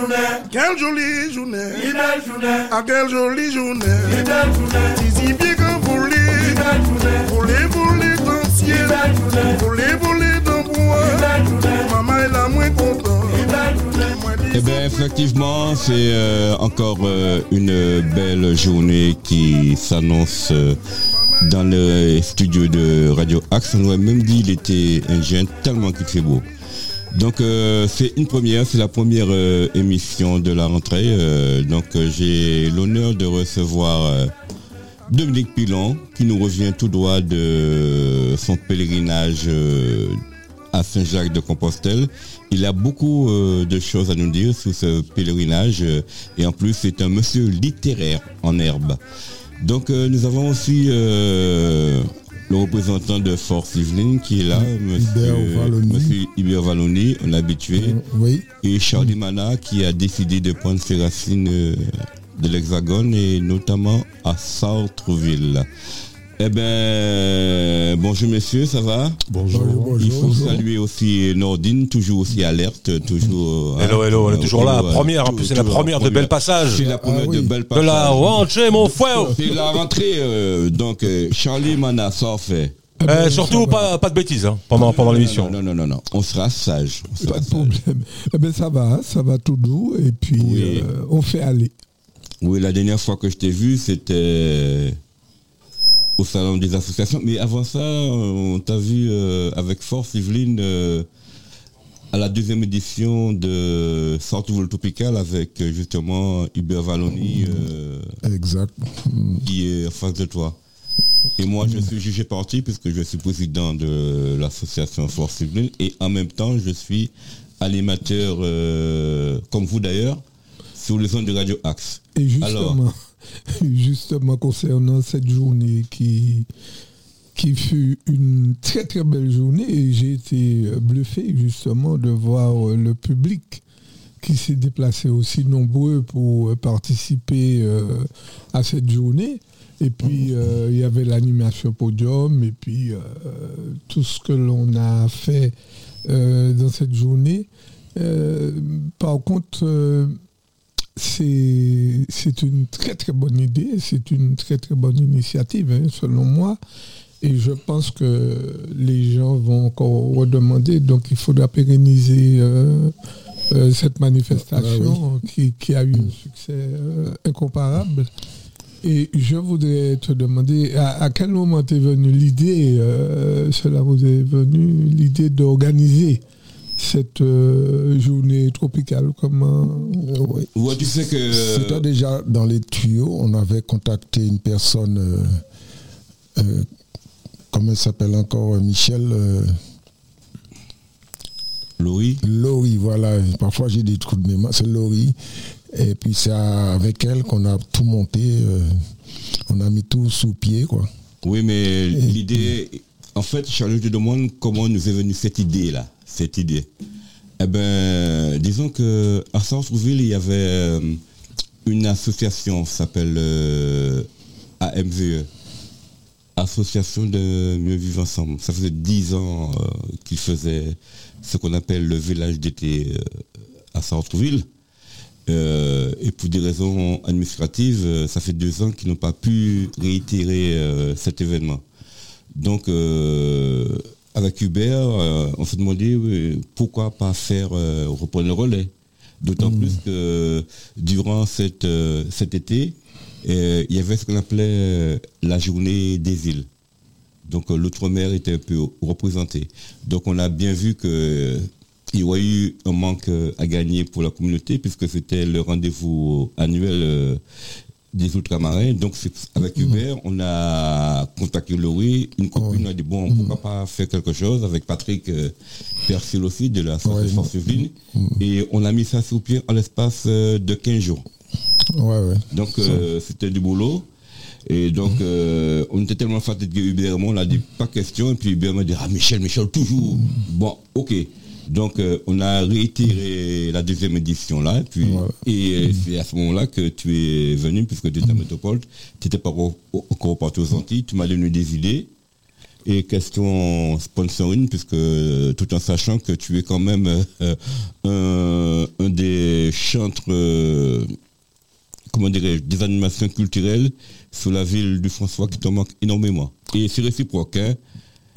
journée, Quelle jolie journée, une belle journée, ah quelle jolie journée. une belle journée, Si bien que voulez, une belle journée, voulez, voulez dans le ciel, une belle journée, voulez, voulez dans le bois. une belle journée, Maman est là moins content. une belle journée. Eh bien, effectivement, c'est euh, encore euh, une belle journée qui s'annonce euh, dans le studio de Radio Axe. On aurait même dit qu'il était indien tellement qu'il fait beau. Donc, euh, c'est une première, c'est la première euh, émission de la rentrée. euh, donc, euh, j'ai l'honneur de recevoir euh, Dominique Pilon, qui nous revient tout droit de son pèlerinage euh, à Saint-Jacques de Compostelle. Il a beaucoup de choses à nous dire sur ce pèlerinage et en plus c'est un monsieur littéraire en herbe. Donc nous avons aussi le représentant de Force Yveline qui est là, monsieur Hubert Valloni, un habitué, Oui, et Charlie Mana qui a décidé de prendre ses racines euh, de l'Hexagone et notamment à Sartreville. Eh ben, bonjour messieurs, ça va? Bonjour. bonjour, il faut bonjour. saluer aussi Nordine, toujours aussi alerte, toujours. hein, Hello, hello, on est toujours là. Première, en plus, c'est la première de première. bel passage. C'est la première Ah de oui. belle De passage. la rentrée, mon frère. C'est la rentrée, euh, donc euh, Charlie Mana, ça en fait. Eh, surtout, pas, pas de bêtises hein, pendant, pendant l'émission. Non, non, non, non, on sera sage. on sera Pas de problème. Eh ben ça va, ça va tout doux et puis Oui. euh, on fait aller. Oui, la dernière fois que je t'ai vu, c'était au salon des associations. Mais avant ça, on t'a vu euh, avec Force Yveline euh, à la deuxième édition de Sortez-vous le Tropical avec euh, justement Hubert Valloni euh, Exact. qui est en face de toi. Et moi, je suis jugé parti puisque je suis président de l'association Force Yveline et en même temps, je suis animateur, comme vous d'ailleurs, sur les ondes de Radio Axe. Et Alors. justement, concernant cette journée qui, fut une très très belle journée, et j'ai été euh, bluffé justement de voir euh, le public qui s'est déplacé aussi nombreux pour euh, participer à cette journée. Et puis il y avait l'animation podium et puis tout ce que l'on a fait dans cette journée. Par contre, c'est une très très bonne idée, c'est une très très bonne initiative hein, selon moi. Et je pense que les gens vont encore redemander, donc il faudra pérenniser euh, euh, cette manifestation qui, qui a eu un succès euh, incomparable. Et je voudrais te demander, à, à quel moment est venue l'idée, cela vous est venu, l'idée d'organiser cette euh, journée tropicale Comment Euh, oui. Ouais, tu sais que. C'était déjà dans les tuyaux. On avait contacté une personne, euh, euh, comment elle s'appelle encore, Michel Laurie, Laurie, voilà. Parfois j'ai des trous de mémoire. C'est Laurie. Et puis c'est avec elle qu'on a tout monté. on a mis tout sous pied, quoi. oui, mais l'idée. En fait, Charles, je te demande comment nous est venue cette idée-là. Cette idée. Eh ben, disons que à Sartreville, il y avait euh, une association qui s'appelle euh, AMVE. Association de mieux vivre ensemble. Ça faisait dix ans euh, qu'ils faisaient ce qu'on appelle le village d'été à Sartreville. Euh, et pour des raisons administratives, ça fait deux ans qu'ils n'ont pas pu réitérer cet événement. Donc, avec Hubert, euh, on s'est demandé oui, pourquoi pas faire euh, reprendre le relais. D'autant plus que durant cette, euh, cet été, il y avait ce qu'on appelait la journée des îles. Donc l'outre-mer était un peu représenté. Donc on a bien vu que il y aurait eu un manque à gagner pour la communauté puisque c'était le rendez-vous annuel des ultramarins. Donc avec Hubert, on a contacté Laurie, une copine a dit bon pourquoi pas faire quelque chose avec Patrick euh, Persil aussi de la Association civile et on a mis ça sur pied en l'espace euh, de 15 jours. Ouais, ouais. Donc euh, c'était du boulot. Et donc on était tellement fatigué Hubert et moi, on a dit pas question. Et puis Hubert m'a dit ah Michel, Michel, toujours. Bon, ok. Donc euh, on a réitéré la deuxième édition là. Et, puis, et euh, c'est à ce moment-là que tu es venu, puisque tu étais à Métropole, tu n'étais pas encore parti aux Antilles, tu m'as donné des idées. Et question sponsoring, puisque euh, tout en sachant que tu es quand même euh, un, un des chantre, euh, comment dirais-je, des animations culturelles sur la ville du François qui te manque énormément. Et c'est réciproque, hein.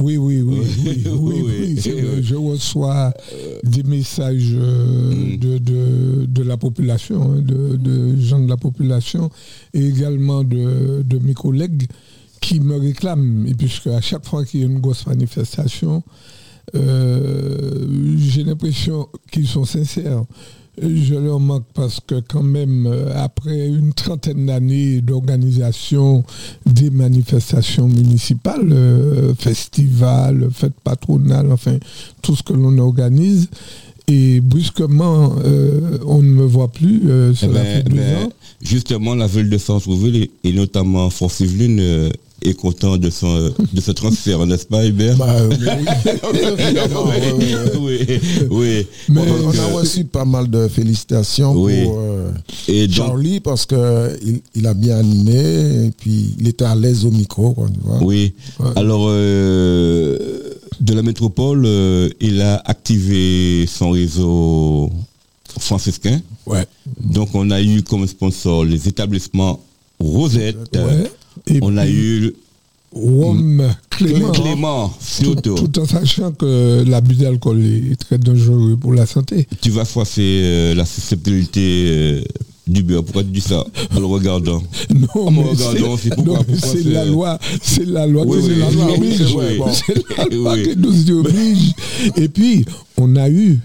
Oui, oui, oui, Oui, oui, oui, oui, vrai. Je reçois des messages euh, Mm. de, de, de la population, hein, de, de gens de la population, et également de, de mes collègues qui me réclament. Et puisque à chaque fois qu'il y a une grosse manifestation, euh, j'ai l'impression qu'ils sont sincères. Je leur manque parce que quand même, euh, après une trentaine d'années d'organisation des manifestations municipales, euh, festivals, fêtes patronales, enfin, tout ce que l'on organise, et brusquement, euh, on ne me voit plus. euh, cela ben, fait deux ben, ans. justement, la ville de Centreville et, et notamment Force Yveline euh, est content de, son, de ce transfert, n'est-ce pas, Hubert? Bah, euh, oui, oui, oui. Mais- On, a euh, reçu pas mal de félicitations Oui. pour euh, et donc, Charlie parce que il, a bien animé et puis il était à l'aise au micro, quoi, tu vois. oui. Alors, euh, de la métropole, euh, il a activé son réseau franciscain. Ouais. Donc, on a eu comme sponsor les établissements Rosette. Ouais. Et On a eu Rome Clément. Clément, Tout, surtout. tout en sachant que l'abus d'alcool est très dangereux pour la santé. Tu vas froisser euh, la susceptibilité euh, du beurre. Pourquoi tu dis ça En le regardant. Non, regardons, c'est- pourquoi- la loi, c'est la loi Oui, qui oui, oblige. c'est la loi Oui. qui nous y oblige. Et puis, on a eu,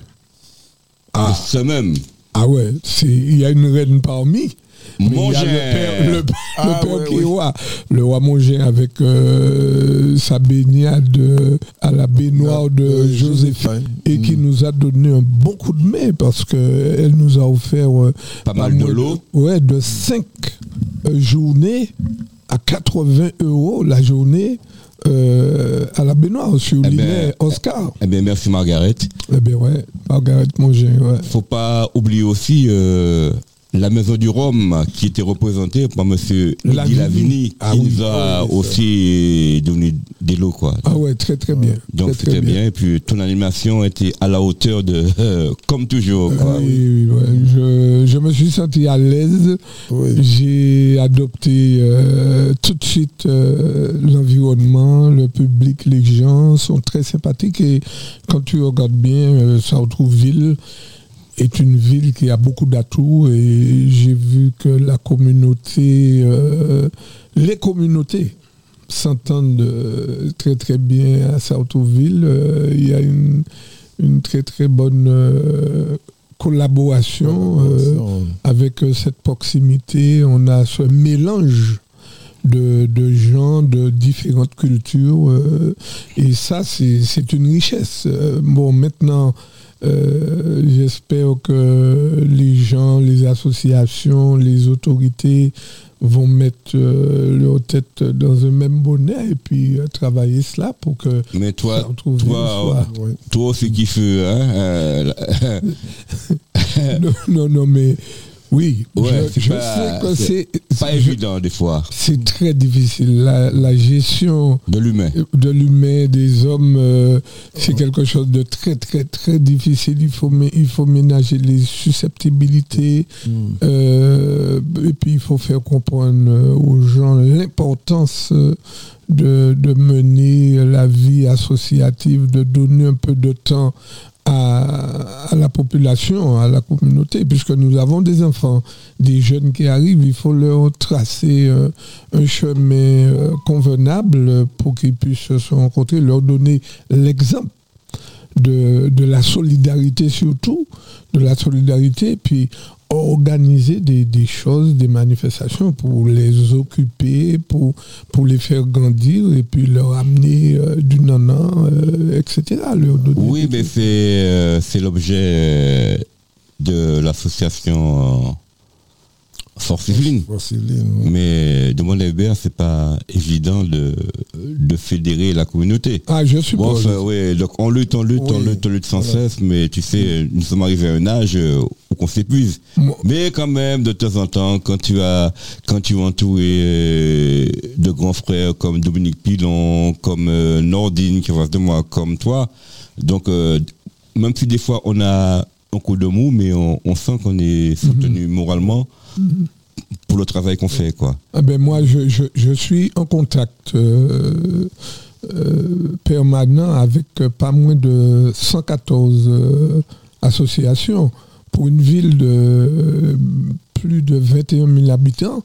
Ah. Ce même. Ah ouais, il y a une reine parmi. Mais il y a le père, le, Ah, le père ouais, qui oui. roi, le roi avec euh, sa baignade euh, à la baignoire de Euh, Joséphine et qui Mm. nous a donné un bon coup de main parce qu'elle nous a offert euh, Pas mal de l'eau. Ouais, de 5 journées à 80 euros la journée euh, à la baignoire sur Eh ben, l'île Oscar. Eh bien, merci Margaret. Eh bien ouais, Margaret Mongin, ouais. Faut pas oublier aussi euh, la maison du Rhum qui était représentée par monsieur Lavini. Lavini Ah qui oui. nous a Ah oui, ça. aussi donné des lots quoi. Ah ouais, très très bien. Donc très, très c'était bien. et puis ton animation était à la hauteur de euh, comme toujours. quoi. Oui, oui, ouais. Je, je me suis senti à l'aise. Oui. J'ai adopté euh, tout de suite euh, l'environnement, le public, les gens sont très sympathiques et quand tu regardes bien, euh, Sartrouville est une ville qui a beaucoup d'atouts et j'ai vu que la communauté, euh, les communautés s'entendent euh, très très bien à Sartrouville. Euh, Il y a une, une très très bonne euh, collaboration. avec cette proximité, on a ce mélange de, de gens de différentes cultures. euh, et ça, c'est c'est une richesse. Euh, bon, maintenant, euh, j'espère que les gens, les associations, les autorités vont mettre euh, leur tête dans un même bonnet et puis euh, travailler cela pour que Mais toi, ça toi, Oui. toi aussi qui fais, hein, non, non, non, mais oui, Ouais, je, c'est je pas- sais que c'est pas évident des fois C'est très difficile. La, la gestion de l'humain. de l'humain, des hommes, euh, c'est quelque chose de très, très, très difficile. Il faut, il faut ménager les susceptibilités. euh, et puis, il faut faire comprendre euh, aux gens l'importance de, de mener la vie associative, de donner un peu de temps à, la population, à la communauté, puisque nous avons des enfants, des jeunes qui arrivent, il faut leur tracer euh, un chemin euh, convenable pour qu'ils puissent se rencontrer, leur donner l'exemple de, de la solidarité surtout, de la solidarité, puis organiser des, des choses, des manifestations pour les occuper, pour, pour les faire grandir et puis leur amener euh, du nanan, euh, etc. Oui, mais c'est euh, c'est l'objet euh, de l'association Céline, oui. Mais de mon Hébert, c'est pas évident de, de fédérer la communauté. Ah, je Bon, suppose. enfin, oui, donc on lutte, on lutte, on lutte, on lutte sans voilà. cesse, mais tu sais, nous sommes arrivés à un âge euh, où on s'épuise. Mais quand même, de temps en temps, quand tu as, quand tu es entouré euh, de grands frères comme Dominique Pilon, comme euh, Nordine qui face de moi, comme toi, donc euh, même si des fois on a un coup de mou, mais on, on sent qu'on est soutenu moralement pour le travail qu'on fait, quoi. Ah ben moi, je, je- suis en contact euh, euh, permanent avec euh, pas moins de 114 euh, associations pour une ville de plus de 21 000 habitants.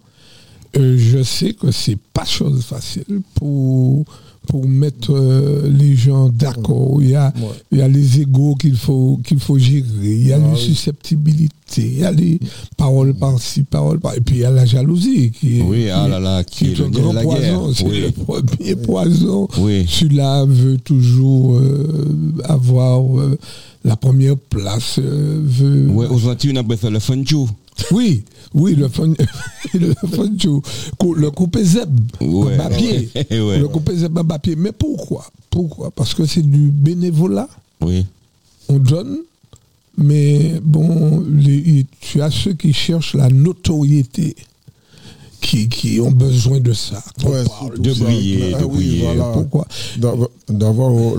Je sais que c'est pas chose facile pour, pour mettre euh, les gens d'accord. Il y a, Ouais. il y a les égaux qu'il faut, qu'il faut gérer, il y a Ah les oui. susceptibilités, il y a les paroles par-ci, paroles par Et puis il y a la jalousie qui est, Oui, qui ah est- là là, qui qui est est le grand la poison. C'est Oui. le premier poison. Celui-là veut toujours euh, avoir euh, la première place. veut... Ouais, aujourd'hui, on appelle ça le. Oui, oui, le fun, le le coupé zeb, Ouais. papier. Ouais. Le coupé zeb en papier. Mais pourquoi? Pourquoi? Parce que c'est du bénévolat. Oui. On donne, mais bon, les- tu as ceux qui cherchent la notoriété, qui, qui ont besoin de ça. Ouais, parle de ça. briller, Ah de oui, voilà. Pourquoi D'avoir-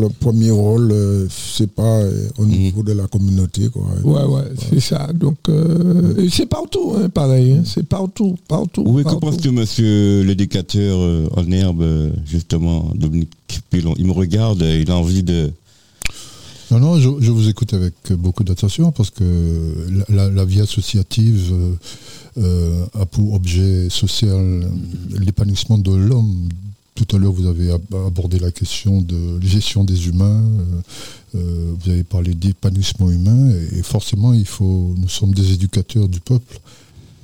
le premier rôle, euh, c'est pas euh, au niveau de la communauté. Quoi. Ouais, ouais, c'est ça. Donc, euh, c'est partout, hein, pareil. hein, c'est partout, partout. Oui, que penses-tu, monsieur l'éducateur en herbe, justement, Dominique Pilon? Il me regarde, il a envie de. Non, non, je, je vous écoute avec beaucoup d'attention parce que la, la- la vie associative euh, a pour objet social l'épanouissement de l'homme. Tout à l'heure, vous avez ab- abordé la question de gestion des humains. euh, euh, vous avez parlé d'épanouissement humain et, et forcément, il faut. Nous sommes des éducateurs du peuple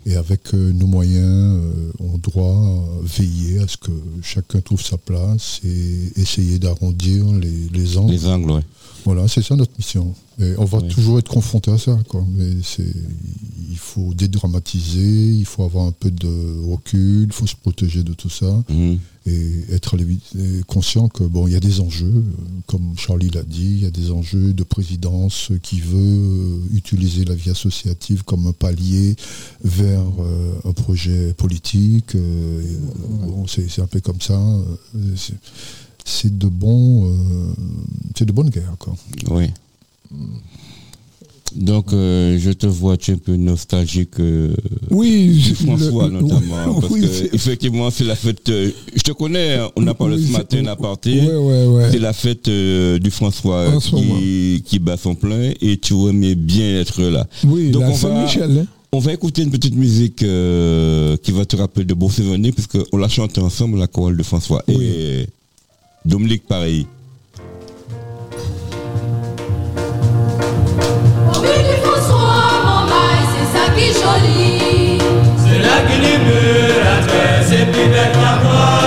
et avec euh, nos moyens, euh, on doit euh, veiller à ce que chacun trouve sa place et essayer d'arrondir les, les angles. Les angles, ouais. Voilà, c'est ça notre mission. Et on va Oui. toujours être confronté à ça, quoi. Mais il faut dédramatiser, il faut avoir un peu de recul, il faut se protéger de tout ça Mhm. Et être conscient que bon, il y a des enjeux, euh, comme Charlie l'a dit, il y a des enjeux de présidence qui veut euh, utiliser la vie associative comme un palier vers euh, un projet politique. euh, bon, c'est, un peu comme ça. euh, c'est, de euh, c'est de bonne guerre, quoi. Oui. Donc, euh, je te vois, tu es un peu nostalgique. euh, Oui, du je- François, le- notamment. Parce oui, que, effectivement, c'est la fête. euh, je te connais, hein, on a parlé oui, ce matin à partir. Ouais, ouais. C'est la fête euh, du François qui, qui bat son plein et tu aimais bien être là. Oui, Donc, on va- Saint-Michel. hein. On va écouter une petite musique qui va te rappeler de beaux souvenirs puisqu'on l'a chanté ensemble, la chorale de François. Et Dominique, pareil. C'est la Guinée-Moura, elle est très épique de la voix.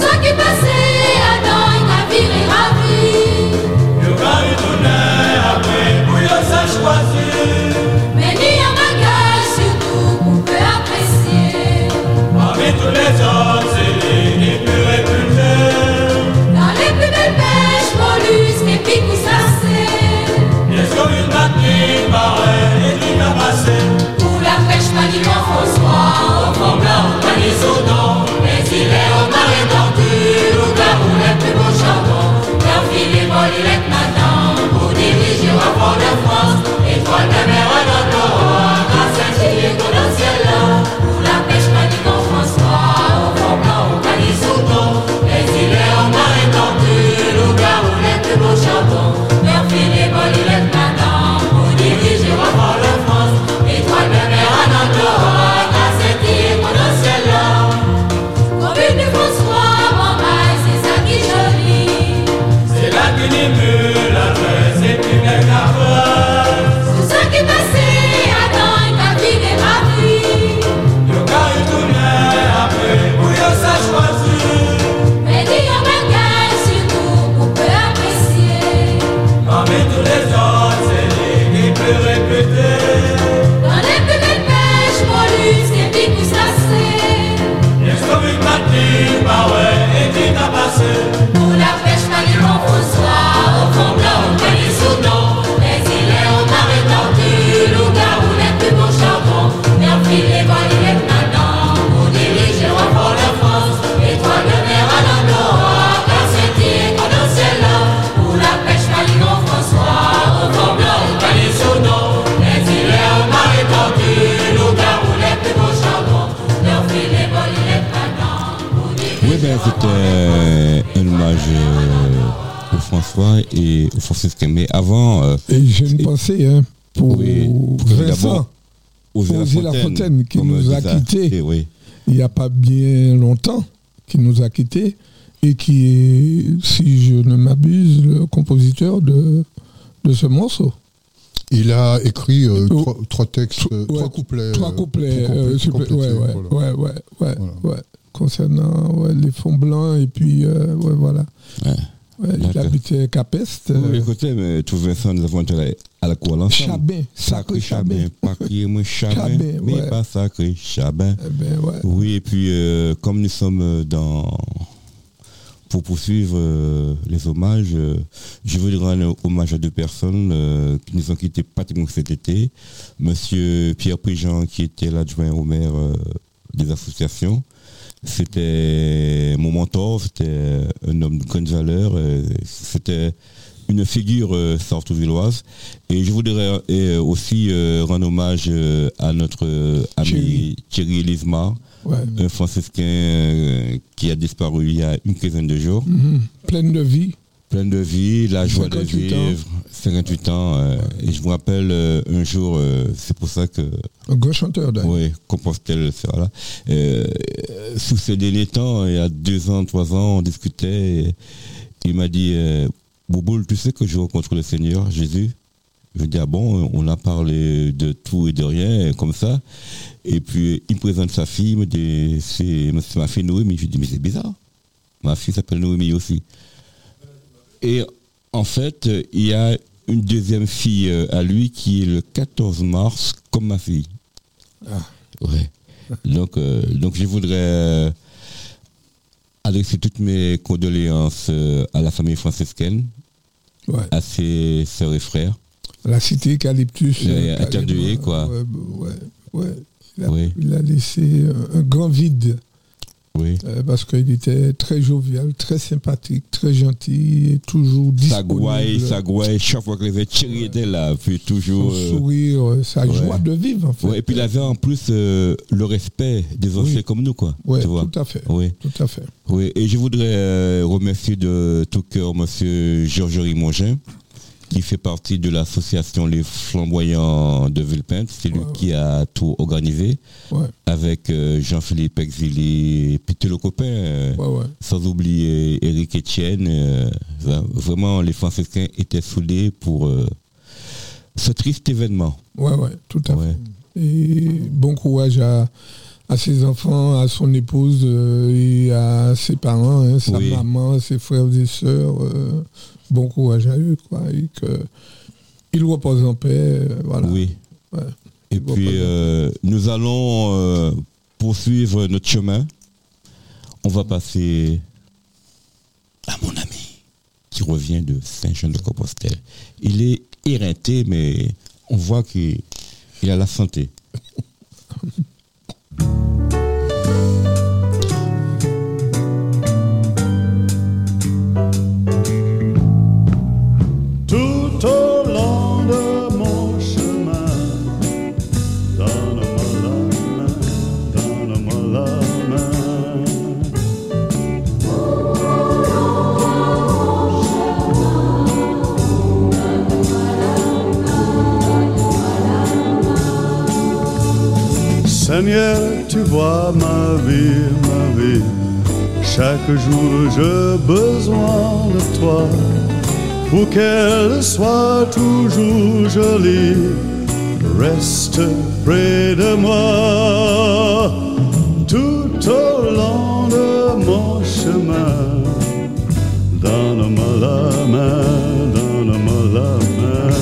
Ce qui passait, passé à temps, la vie est ravie. Vous pouvez retourner après vous y choisi. Mais ni y a un bagage sur tout ce apprécier. Parmi toutes les autres, c'est la Guinée-Moura et Dans les plus belles pêches, mollusques, et puis vous s'en. ce comme une batterie, pareil? C'était un hommage euh, au François et au franciscain. Mais avant, euh, Et j'ai une pensée hein, pour Oui, pour Vincent, Osée Lafontaine, qui nous a quittés. oui. il n'y a pas bien longtemps, qui nous a quittés et qui est, si je ne m'abuse, le compositeur de, de ce morceau. Il a écrit euh, Oh. trois, trois textes, euh, Ouais, trois couplets. Trois euh, couplets, euh, ouais, ouais, voilà. ouais, ouais, ouais, Voilà. ouais. Concernant ouais, les fonds blancs et puis euh, ouais, voilà. Ouais. Ouais, il habitait Capest. Euh, écoutez, mais tout Vincent, nous avons été à la ensemble. Chabin, sacré Chabin. Pas crier Chabin, Chabin, mais pas sacré Chabin. Eh ben, ouais. Oui, et puis euh, comme nous sommes dans pour poursuivre euh, les hommages, euh, je voudrais rendre hommage à deux personnes euh, qui nous ont quittés pratiquement cet été. Monsieur Pierre Prigent, qui était l'adjoint au maire euh, des associations. C'était mon mentor, c'était un homme de grande valeur, euh, c'était une figure euh. Et je voudrais euh, aussi euh, rendre hommage euh, à notre euh, ami Thierry. Ouais. un franciscain euh, qui a disparu il y a une quinzaine de jours. Mhm. Pleine de vie. Plein de vie, la joie de 58 ans. vivre, 58 ans. euh, Et je me rappelle euh, un jour, euh, c'est pour ça que Un grand chanteur d'ailleurs. oui, Compostelle, c'est voilà. Euh, euh, sous ces derniers temps, il y a deux ans, trois ans, on discutait. et il m'a dit, Bouboule, tu sais que je rencontre le Seigneur, Jésus? Je dis, ah bon, on a parlé de tout et de rien, comme ça. Et puis, il me présente sa fille, il me dit, c'est c'est ma fille Noémie. Je dis, mais c'est bizarre. Ma fille s'appelle Noémie aussi. Et en fait, il y a une deuxième fille euh, à lui qui est le 14 mars, comme ma fille. Ouais. Donc, euh, donc je voudrais euh, adresser toutes mes condoléances à la famille franciscaine, Ouais. à ses sœurs et frères. La cité Eucalyptus. Euh, quoi. Ouais, ouais. Il, a, Oui. il a laissé un grand vide Oui. euh, parce qu'il était très jovial, très sympathique, très gentil et toujours disponible. ça gouaille, chaque fois que les Thierry était là, puis toujours. Son euh, sourire, euh, sa ouais. joie de vivre en fait. ouais, et puis il avait en plus euh, le respect des anciens comme nous, quoi. Ouais, vois. tout à fait. Oui. Tout à fait. Oui, et je voudrais remercier de tout cœur Monsieur Georges Rimongin, qui fait partie de l'association Les Flamboyants de Villepinte. C'est lui Ouais, ouais. qui a tout organisé, Ouais, avec euh, Jean-Philippe Exilé, et puis tous les copains, euh, sans oublier Eric Etienne. euh, vraiment, les franciscains étaient soudés pour ce triste événement. Ouais, ouais, tout à fait. Et bon courage à, à ses enfants, à son épouse et à ses parents, hein, sa Oui. maman, ses frères et sœurs. Bon courage à eux, quoi. Et que ils reposent en paix. euh, voilà. Oui. Ouais. Et puis, euh, nous allons euh, poursuivre notre chemin. On va passer à mon ami qui revient de Saint-Jean-de-Compostelle. Il est éreinté, mais on voit qu'il il a la santé. Tu vois ma vie, ma vie. Chaque jour j'ai besoin de toi pour qu'elle soit toujours jolie. Reste près de moi tout au long de mon chemin. Donne-moi la main, donne-moi la main.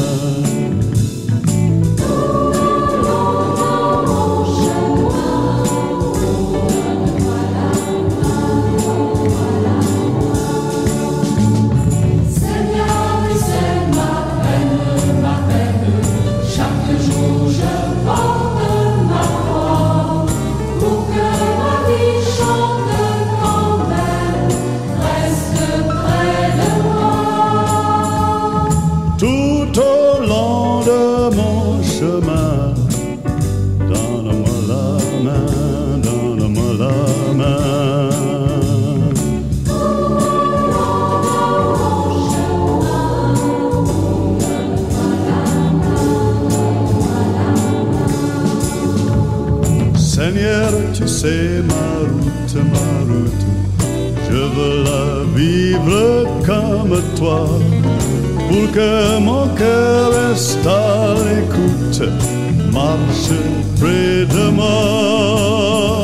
Tu sais ma route, ma route. Je veux la vivre comme toi. Pour que mon cœur reste à l'écoute, marche près de moi.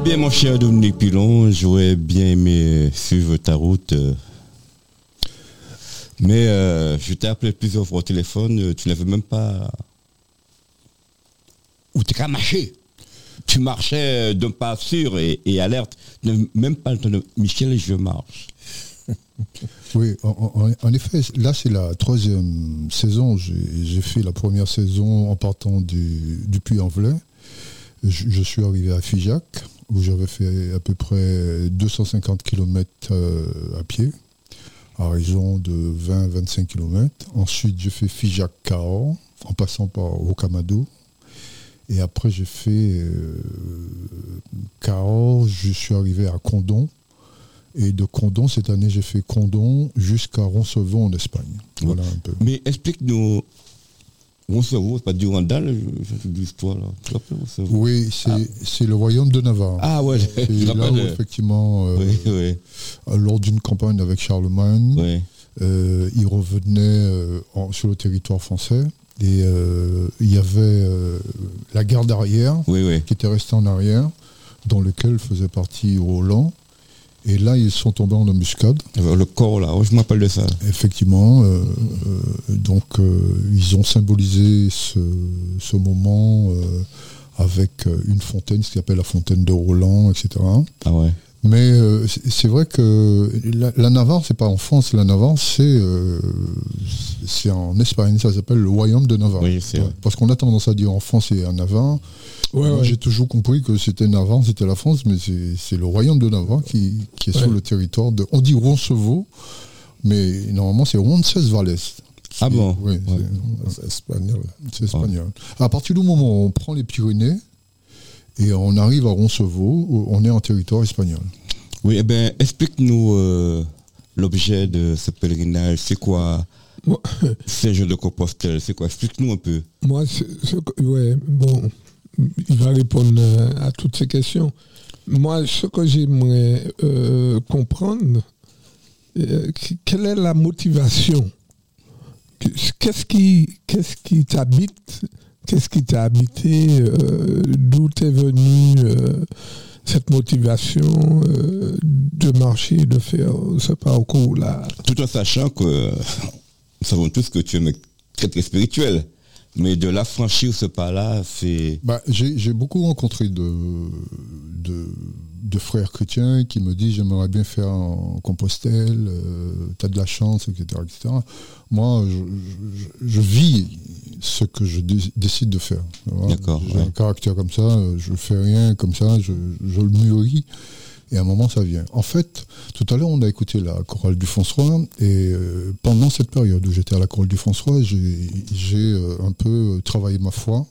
Eh bien, mon cher Dominique Pilon, j'aurais bien aimé suivre ta route. euh, Mais euh, je t'ai appelé plusieurs fois au téléphone, euh, tu n'avais même pas... Ou t'es marché. Tu marchais euh, d'un pas sûr et, et alerte. Même pas le. Michel, je marche. Oui, en, effet, là c'est la troisième saison. J'ai fait la première saison en partant du, du Puy-en-Velay. Je suis arrivé à Figeac, où j'avais fait à peu près 250 km à pied, à raison de 20-25 km. Ensuite, j'ai fait Figeac-Cahors, en passant par Rocamadour. Et après, j'ai fait euh, Cahors, je suis arrivé à Condon. Et de Condon, cette année, j'ai fait Condon jusqu'à Roncevaux en Espagne. Voilà un peu. Mais explique-nous... Roncevaux, c'est pas du fais de l'histoire là. Oui, c'est c'est le royaume de Navarre. Ah ouais, C'est là où, effectivement, euh, Oui, oui, lors d'une campagne avec Charlemagne, oui. euh, il revenait euh, en- sur le territoire français. Et euh, il y avait euh, la garde arrière qui était restée en arrière, dans lequel faisait partie Roland. Et là, ils sont tombés en embuscade. Avec Le corps là, ouais, je me rappelle de ça. Effectivement, euh, euh, donc euh, ils ont symbolisé ce, ce moment euh, avec euh, une fontaine, ce qu'ils appellent la fontaine de Roland, etc. Ah ouais. Mais euh, c'est vrai que la, la Navarre, c'est pas en France, la Navarre, c'est euh, c'est en Espagne, ça s'appelle le royaume de Navarre. Oui. Parce qu'on a tendance à dire en France et en Navarre. Ouais, Moi, ouais. J'ai toujours compris que c'était Navarre, c'était la France, mais c'est c'est le royaume de Navarre qui, qui est sur le territoire de. On dit Roncevaux, mais normalement c'est Roncesvalles. Ah bon Oui, c'est- c'est espagnol. C'est espagnol. À partir du moment où on prend les Pyrénées et on arrive à Roncevaux, on est en territoire espagnol. Oui, eh bien, explique-nous euh, l'objet de ce pèlerinage. C'est quoi Moi- Saint-Jean de Compostelle? C'est quoi? Explique-nous un peu. Moi, ce- ce que- ouais, bon, il va répondre euh, à toutes ces questions. Moi, ce que j'aimerais euh, comprendre, euh, qu- quelle est la motivation? Qu'est-ce qui, qui t'habite? Qu'est-ce qui t'a habité D'où t'es venue euh, cette motivation de marcher, de faire ce parcours-là? Tout en sachant que nous savons tous que tu es très très spirituel. Mais de la franchir ce pas-là, c'est. Bah, j'ai beaucoup rencontré de, de, de frères chrétiens qui me disent j'aimerais bien faire en Compostelle, tu as de la chance, etc. etc. Moi, je, je- je vis ce que je dé- décide de faire. D'accord, J'ai ouais. un caractère comme ça, euh, je fais rien comme ça, je, je le mûris. Et à un moment, ça vient. En fait, tout à l'heure, on a écouté la chorale du François, et euh, pendant cette période où j'étais à la chorale du François, j'ai euh, un peu travaillé ma foi.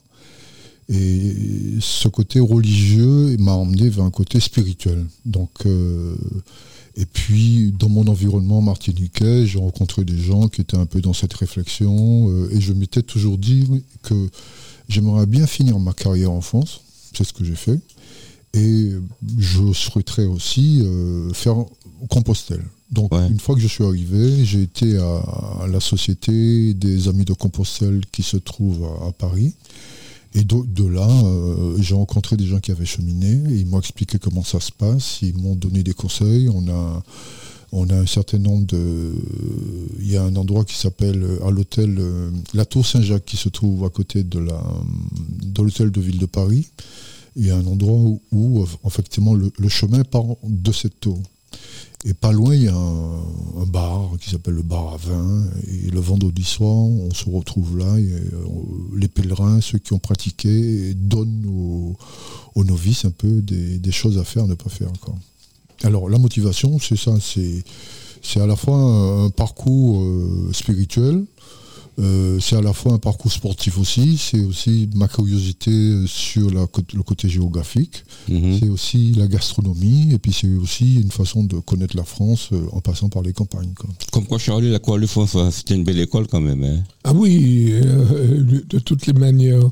Et ce côté religieux m'a emmené vers un côté spirituel. Donc, euh, et puis, dans mon environnement martiniquais, j'ai rencontré des gens qui étaient un peu dans cette réflexion, et je m'étais toujours dit que j'aimerais bien finir ma carrière en France. C'est ce que j'ai fait. Et je souhaiterais aussi euh, faire Compostelle. Donc, Ouais. une fois que je suis arrivé, j'ai été à, à la Société des Amis de Compostelle qui se trouve à, à Paris. Et de, de là, euh, j'ai rencontré des gens qui avaient cheminé et ils m'ont expliqué comment ça se passe. Ils m'ont donné des conseils. On a, on a un certain nombre de. Il y a un endroit qui s'appelle euh, à l'hôtel euh, la Tour Saint-Jacques qui se trouve à côté de la de l'hôtel de ville de Paris. Il y a un endroit où, le, chemin part de cette tour. Et pas loin, il y a un, bar qui s'appelle le bar à vin. Et le vendredi soir, on se retrouve là. Euh, les pèlerins, ceux qui ont pratiqué, donnent aux, novices un peu des, choses à faire, ne pas faire. Quoi. Alors la motivation, c'est ça. C'est à la fois un, un parcours euh, spirituel. Euh, c'est à la fois un parcours sportif aussi, c'est aussi ma curiosité euh, sur la le côté géographique, Mhm. c'est aussi la gastronomie, et puis c'est aussi une façon de connaître la France euh, en passant par les campagnes. quoi. Comme quoi, Charlie, la Croix de François, c'était une belle école quand même. Hein. Ah oui, euh, de toutes les manières,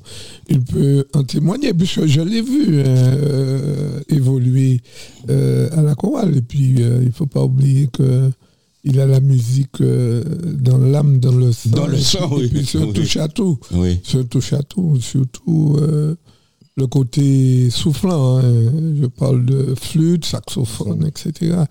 il peut en témoigner, puisque je l'ai vu euh, évoluer euh, à la chorale. Et puis, euh, il ne faut pas oublier que il a la musique euh, dans l'âme, dans le sang. Dans le sang, oui. Et puis, se Oui. touche à tout. Oui. Se touche à tout, surtout euh, le côté soufflant. hein. Je parle de flûte, saxophone, etc.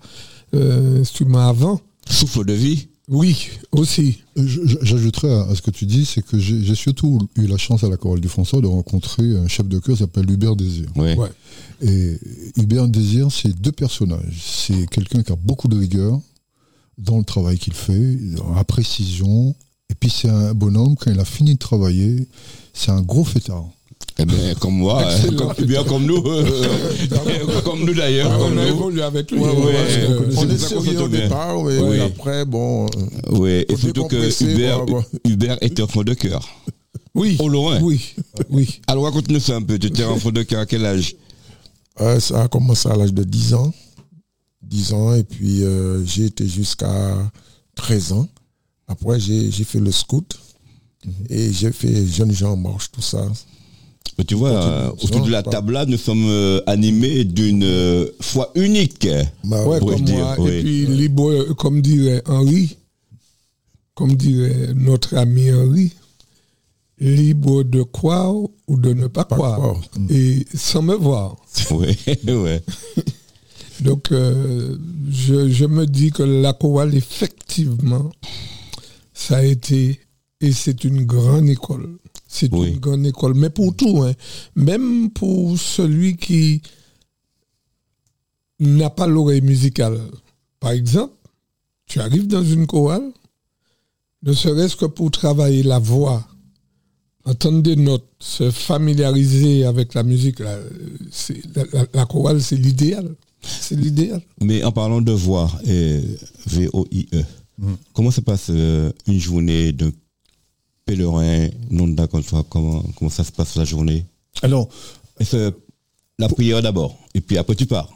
Euh, instrument avant. Souffle de vie. Oui, aussi. J'ajouterais à, ce que tu dis, c'est que j'ai j'ai surtout eu la chance à la chorale du François de rencontrer un chef de chœur qui s'appelle Hubert Désir. Ouais. Ouais. Et Hubert Désir, c'est deux personnages. C'est quelqu'un qui a beaucoup de rigueur dans le travail qu'il fait, dans la précision. Et puis c'est un bonhomme, quand il a fini de travailler, c'est un gros fêtard. Eh ben, comme moi, hein, comme, bien comme nous. euh, comme nous d'ailleurs. on a évolué avec lui. Ouais, ouais, On est sérieux au bien. départ, mais Oui. après, bon. euh, Oui, et surtout que Hubert, bon, bon. Hubert était enfant de cœur. Oui, Au loin. oui, oui. Alors raconte-nous ça un peu. Tu étais enfant de cœur à quel âge? Euh, ça a commencé à l'âge de 10 ans. 10 ans, et puis euh, j'ai été jusqu'à 13 ans. Après, j'ai fait le scout. Et j'ai fait Jeunes gens en marche, tout ça. Mais Tu vois, euh, autour de la table là, nous sommes euh, animés d'une euh, foi unique. Bah, Ouais, comme dire, moi. oui. Et puis, libre, comme dirait Henri, comme dirait notre ami Henri, libre de croire ou de ne pas, croire. croire. Et sans me voir. Oui, ouais. Donc, euh, je, je me dis que la chorale, effectivement, ça a été, et c'est une grande école. C'est Oui. une grande école, mais pour tout, hein. même pour celui qui n'a pas l'oreille musicale. Par exemple, tu arrives dans une chorale, ne serait-ce que pour travailler la voix, entendre des notes, se familiariser avec la musique, la- la- la chorale, c'est l'idéal. C'est l'idéal. Mais en parlant de voix, euh, V-O-I-E, Mm. comment se passe euh, une journée d'un pèlerin non d'accord comment, comment ça se passe la journée? Alors, la prière d'abord, et puis après tu pars?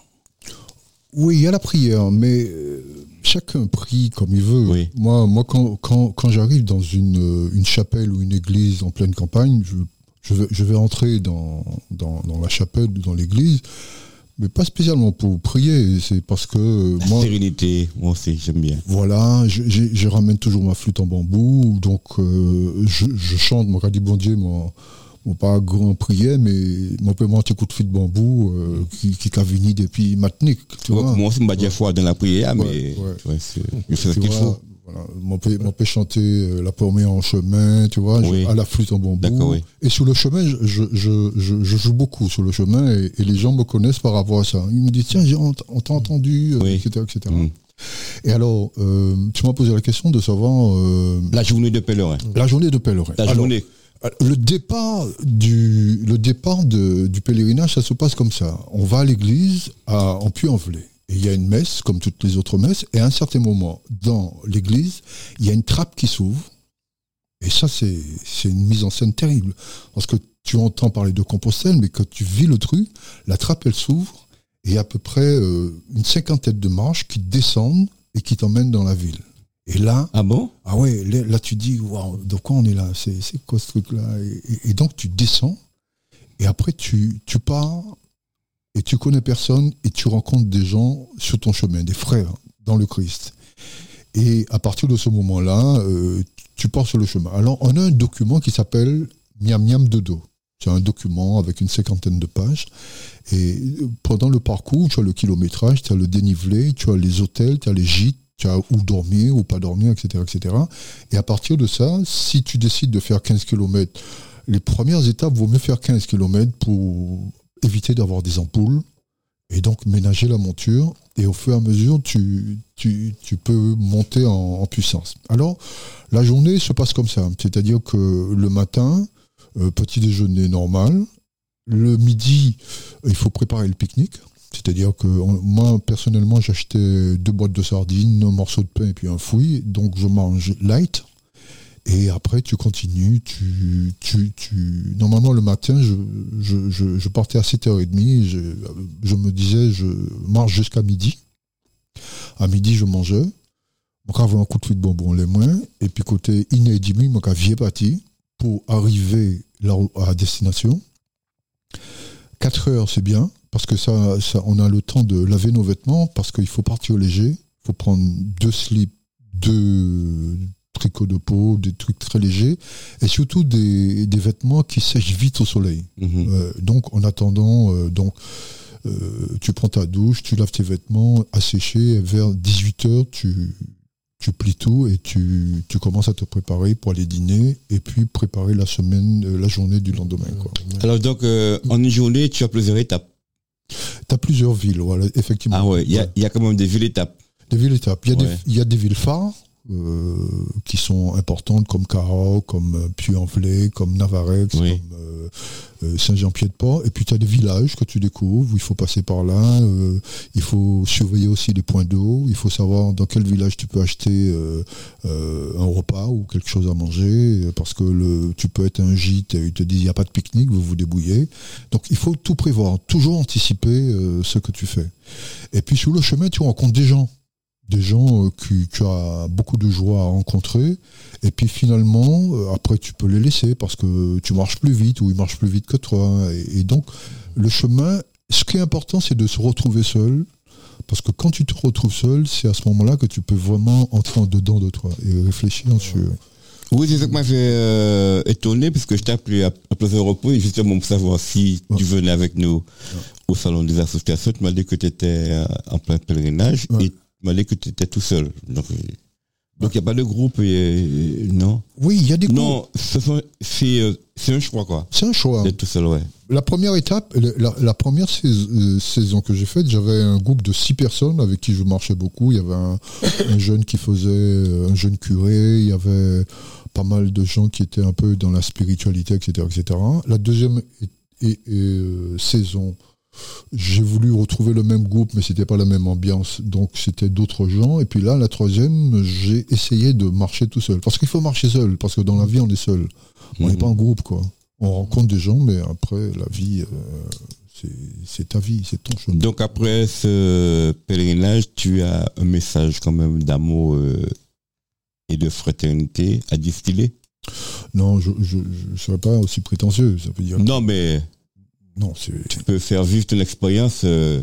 Oui, il y a la prière, mais euh, chacun prie comme il veut. Oui. Moi, moi quand, quand, quand j'arrive dans une, euh, une chapelle ou une église en pleine campagne, je, je, vais, je vais entrer dans, dans, dans la chapelle ou dans l'église, mais pas spécialement pour prier, c'est parce que La moi, sérénité, moi aussi, j'aime bien. voilà, je, ramène toujours ma flûte en bambou, donc euh, je, je chante, mon dit bon Dieu, mon, mon pas grand prière, mais mon mon petit coup de flûte de bambou euh, qui, qui a venu depuis Matnik, tu vois. moi aussi, je m'a foi dans la prière, mais Ouais, tu vois, je fais ce qu'il faut. Voilà, on peut, on peut chanter euh, la pommée en chemin, tu vois, je- à la flûte en bambou. oui. Et sur le chemin, je, je, je, joue beaucoup sur le chemin et, et les gens me connaissent par rapport à ça. Ils me disent, tiens, on t'a entendu, euh, Oui. etc. etc. Mm. Et alors, euh, tu m'as posé la question de savoir euh, La journée de pèlerin. la journée de pèlerin. La Alors, journée. euh, Le départ du le départ de- du pèlerinage, ça se passe comme ça. On va à l'église à, en Puy-en-Velay. Et il y a une messe, comme toutes les autres messes, et à un certain moment, dans l'église, il y a une trappe qui s'ouvre. Et ça, c'est c'est une mise en scène terrible. Parce que tu entends parler de Compostelle, mais quand tu vis le truc, la trappe, elle s'ouvre, et il y a à peu près euh, une cinquantaine de marches qui descendent et qui t'emmènent dans la ville. Et là, Ah bon? Ah ouais, là, tu dis, waouh, de quoi on est là? C'est c'est quoi ce truc-là? Et, et- et donc tu descends, et après tu, tu pars, et tu connais personne, et tu rencontres des gens sur ton chemin, des frères dans le Christ. Et à partir de ce moment-là, euh, tu pars sur le chemin. Alors, on a un document qui s'appelle Miam Miam Dodo. C'est un document avec une cinquantaine de pages. Et pendant le parcours, tu as le kilométrage, tu as le dénivelé, tu as les hôtels, tu as les gîtes, tu as où dormir, ou pas dormir, etc., etc. Et à partir de ça, si tu décides de faire 15 km, les premières étapes, vaut mieux faire 15 km pour éviter d'avoir des ampoules et donc ménager la monture. Et au fur et à mesure, tu, peux monter en, puissance. Alors, la journée se passe comme ça. C'est-à-dire que le matin, euh, petit déjeuner normal. Le midi, il faut préparer le pique-nique. C'est-à-dire que moi, personnellement, j'achetais deux boîtes de sardines, un morceau de pain et puis un fouille. Donc, je mange light. Et après, tu continues. Tu, tu, tu... Normalement, le matin, je, je, je, je partais à 7h30. Je, je me disais, je marche jusqu'à midi. À midi, je mangeais. Moi, j'avais un coup de fil de bonbon les mains. Et puis, côté inédit, moi, j'ai parti pour arriver là à destination. 4 heures, c'est bien, parce que ça, ça, on a le temps de laver nos vêtements, parce qu'il faut partir au léger. Il faut prendre deux slips, deux tricots de peau, des trucs très légers, et surtout des, des vêtements qui sèchent vite au soleil. Mhm. Euh, donc, en attendant, euh, donc, euh, tu prends ta douche, tu laves tes vêtements à sécher, et vers 18h, tu, tu plies tout et tu, tu commences à te préparer pour aller dîner et puis préparer la semaine, la journée du lendemain. Quoi. Alors donc, en une journée, tu as plusieurs étapes. Tu as plusieurs villes, voilà, effectivement. Ah ouais, il y a, Ouais. il y a quand même des villes étapes. Des villes étapes. Il y a, des, Ouais. il y a des villes phares euh, qui sont importantes comme Caro, comme euh, Puy-en-Velay, comme Navarex, Oui. comme euh, Saint-Jean-Pied-de-Port. Et puis tu as des villages que tu découvres où il faut passer par là. euh, il faut surveiller aussi les points d'eau. Il faut savoir dans quel village tu peux acheter un repas ou quelque chose à manger. Parce que le, tu peux être un gîte et ils te disent il n'y a pas de pique-nique, vous vous débrouillez. Donc il faut tout prévoir, toujours anticiper ce que tu fais. Et puis sur le chemin, tu rencontres des gens des gens euh, que tu as beaucoup de joie à rencontrer. Et puis finalement, euh, après, tu peux les laisser parce que tu marches plus vite ou ils marchent plus vite que toi. Et, et donc, le chemin, ce qui est important, c'est de se retrouver seul. Parce que quand tu te retrouves seul, c'est à ce moment-là que tu peux vraiment entrer en dedans de toi et réfléchir sur. Oui, c'est ça qui m'avait euh, étonné, parce que je t'ai appelé à, à plusieurs reprises, justement pour savoir si tu venais avec nous au salon des associations. Tu m'as dit que tu étais en plein pèlerinage Ouais. et dit que tu étais tout seul. Donc, euh, donc il n'y a pas de groupe, et, non? Oui, il y a des groupes. Non, c'est euh, c'est un choix, quoi, C'est un choix. d'être tout seul, ouais. La première étape, la, la première euh, saison que j'ai faite, j'avais un groupe de six personnes avec qui je marchais beaucoup. Il y avait un, un jeune qui faisait, un jeune curé, il y avait pas mal de gens qui étaient un peu dans la spiritualité, etc. etc. La deuxième saison, j'ai voulu retrouver le même groupe, mais c'était pas la même ambiance, donc c'était d'autres gens. Et puis là, la troisième, j'ai essayé de marcher tout seul. Parce qu'il faut marcher seul, parce que dans la vie, on est seul. On n'est Mhm. pas en groupe, quoi. On rencontre des gens, mais après, la vie, euh, c'est- c'est ta vie, c'est ton chemin. Donc après ce pèlerinage, tu as un message quand même d'amour euh, et de fraternité à distiller? Non, je ne serais pas aussi prétentieux. Ça veut dire. Non, mais Non, c'est tu peux faire vivre ton expérience euh,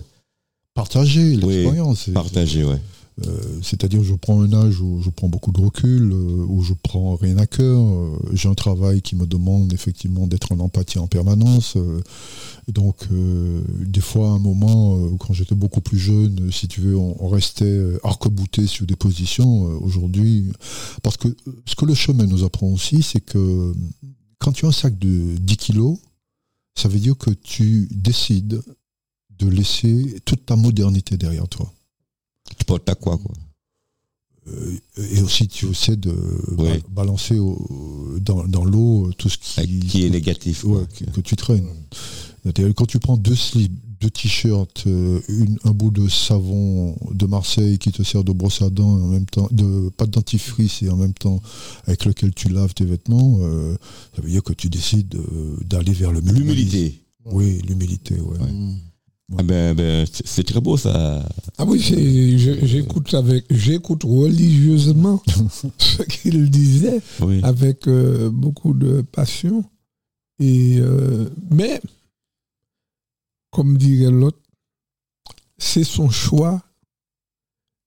partager Oui, l'expérience. C'est- partagée, ouais. Euh, C'est-à-dire, je prends un âge où je prends beaucoup de recul, euh, où je prends rien à cœur. euh, J'ai un travail qui me demande effectivement d'être en empathie en permanence. donc, des fois, à un moment, quand j'étais beaucoup plus jeune, si tu veux, on, on restait arc-bouté sur des positions. Aujourd'hui, parce que ce que le chemin nous apprend aussi, c'est que quand tu as un sac de 10 kilos, ça veut dire que tu décides de laisser toute ta modernité derrière toi. Tu portes à quoi, quoi? Euh, et aussi tu essaies de Oui. balancer au- dans, dans l'eau tout ce qui, est négatif. ouais, que, que tu traînes. Quand tu prends deux slips, deux t-shirts, euh, un bout de savon de Marseille qui te sert de brosse à dents, et en même temps, de pas de dentifrice et en même temps avec lequel tu laves tes vêtements, euh, ça veut dire que tu décides euh, d'aller vers le. L'humilité. Oui, l'humilité, ouais. Ah ben, ben, c'est très beau ça. Ah oui, j'écoute avec, j'écoute religieusement ce qu'il disait Oui. avec euh, beaucoup de passion. Et euh, mais, comme dirait l'autre, c'est son choix.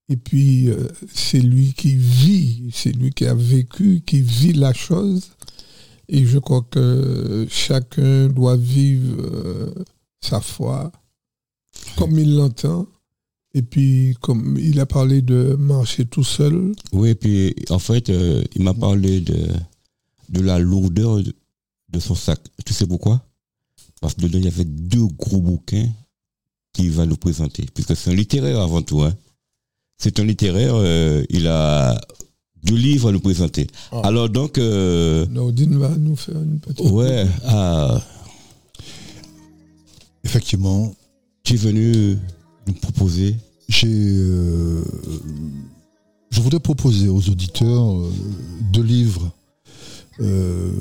Et puis, euh, c'est lui qui vit, c'est lui qui a vécu, qui vit la chose. Et je crois que chacun doit vivre euh, sa foi comme il l'entend. Et puis, comme il a parlé de marcher tout seul, Oui, puis en fait, euh, il m'a parlé de, la lourdeur de, de son sac. Tu sais pourquoi? Parce que dedans, il y avait deux gros bouquins qui va nous présenter, puisque c'est un littéraire avant tout. Hein. C'est un littéraire, euh, il a deux livres à nous présenter. Ah. Alors donc, euh, Nordine va nous faire une petite. ouais, ah, Effectivement, tu es venu nous proposer? j'ai, euh, je voudrais proposer aux auditeurs euh, deux livres que,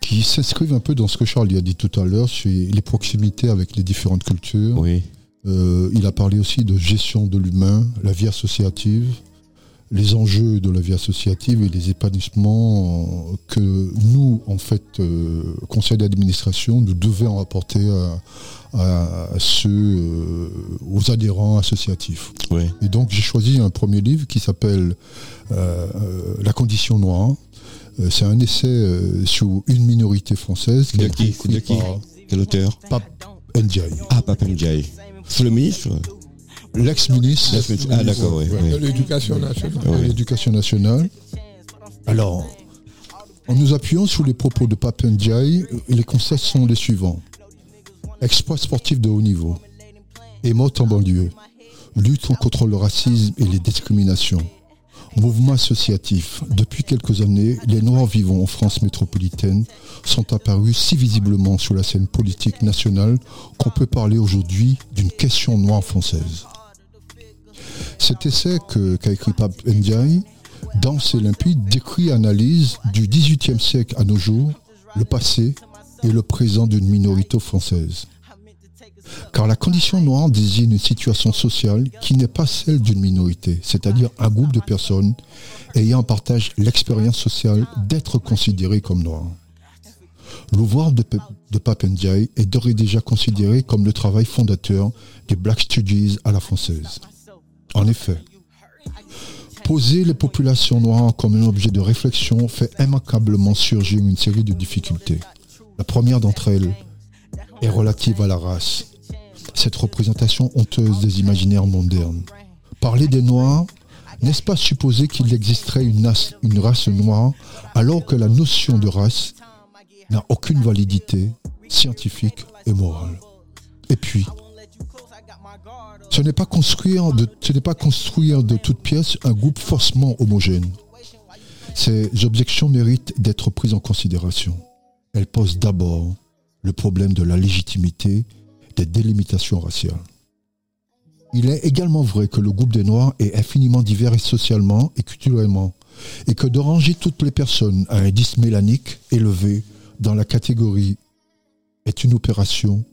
qui s'inscrivent un peu dans ce que Charles y a dit tout à l'heure sur les proximités avec les différentes cultures. Oui. Euh, il a parlé aussi de gestion de l'humain, la vie associative, les enjeux de la vie associative et les épanouissements que nous, en fait, euh, conseil d'administration, nous devons apporter à, à ceux, euh, aux adhérents associatifs. Oui. Et donc j'ai choisi un premier livre qui s'appelle euh, La condition noire. C'est un essai sur une minorité française De a été qui De qui? Quel auteur? Pape Ndiaye, Ah, Papa Ndiaye. C'est le ministre? L'ex-ministre Ah, d'accord, oui. Ouais. De l'éducation nationale. de l'éducation nationale. Alors, en nous appuyant sur les propos de Pape Ndiaye, les conseils sont les suivants. Exploit sportif de haut niveau. Émote en banlieue. Lutte contre le racisme et les discriminations. Mouvement associatif. Depuis quelques années, les Noirs vivant en France métropolitaine sont apparus si visiblement sur la scène politique nationale qu'on peut parler aujourd'hui d'une question noire française. Cet essai qu'a écrit Pape Ndiaye, Danse et limpide, décrit et analyse du XVIIIe siècle à nos jours le passé et le présent d'une minorité française. Car la condition noire désigne une situation sociale qui n'est pas celle d'une minorité, c'est-à-dire un groupe de personnes ayant en partage l'expérience sociale d'être considérées comme noires. L'ouvrage de, de Pape Ndiaye est d'ores et déjà considéré comme le travail fondateur des Black Studies à la française. En effet, poser les populations noires comme un objet de réflexion fait immanquablement surgir une série de difficultés. La première d'entre elles est relative à la race. Cette représentation honteuse des imaginaires modernes. Parler des Noirs, n'est-ce pas supposer qu'il existerait une, race noire alors que la notion de race n'a aucune validité scientifique et morale? Et puis, ce n'est pas construire de, ce n'est pas construire de toutes pièces un groupe faussement homogène. Ces objections méritent d'être prises en considération. Elles posent d'abord le problème de la légitimité des délimitations raciales. Il est également vrai que le groupe des Noirs est infiniment divers socialement et culturellement, et que de ranger toutes les personnes à un indice mélanique élevé dans la catégorie est une opération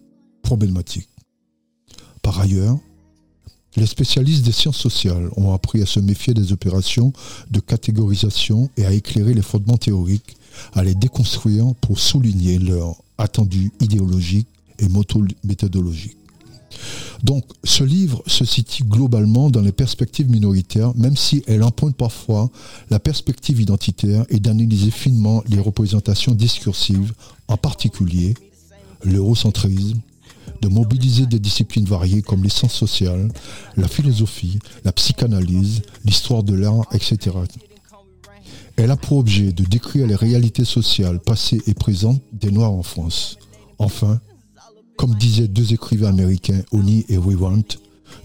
problématique. Par ailleurs, les spécialistes des sciences sociales ont appris à se méfier des opérations de catégorisation et à éclairer les fondements théoriques, à les déconstruire pour souligner leur attendu idéologique et méthodologique. Donc, ce livre se situe globalement dans les perspectives minoritaires, même si elle emprunte parfois la perspective identitaire et d'analyser finement les représentations discursives, en particulier l'eurocentrisme, de mobiliser des disciplines variées comme les sciences sociales, la philosophie, la psychanalyse, l'histoire de l'art, etc. Elle a pour objet de décrire les réalités sociales passées et présentes des Noirs en France. Enfin, comme disaient deux écrivains américains, Oni et Rewant,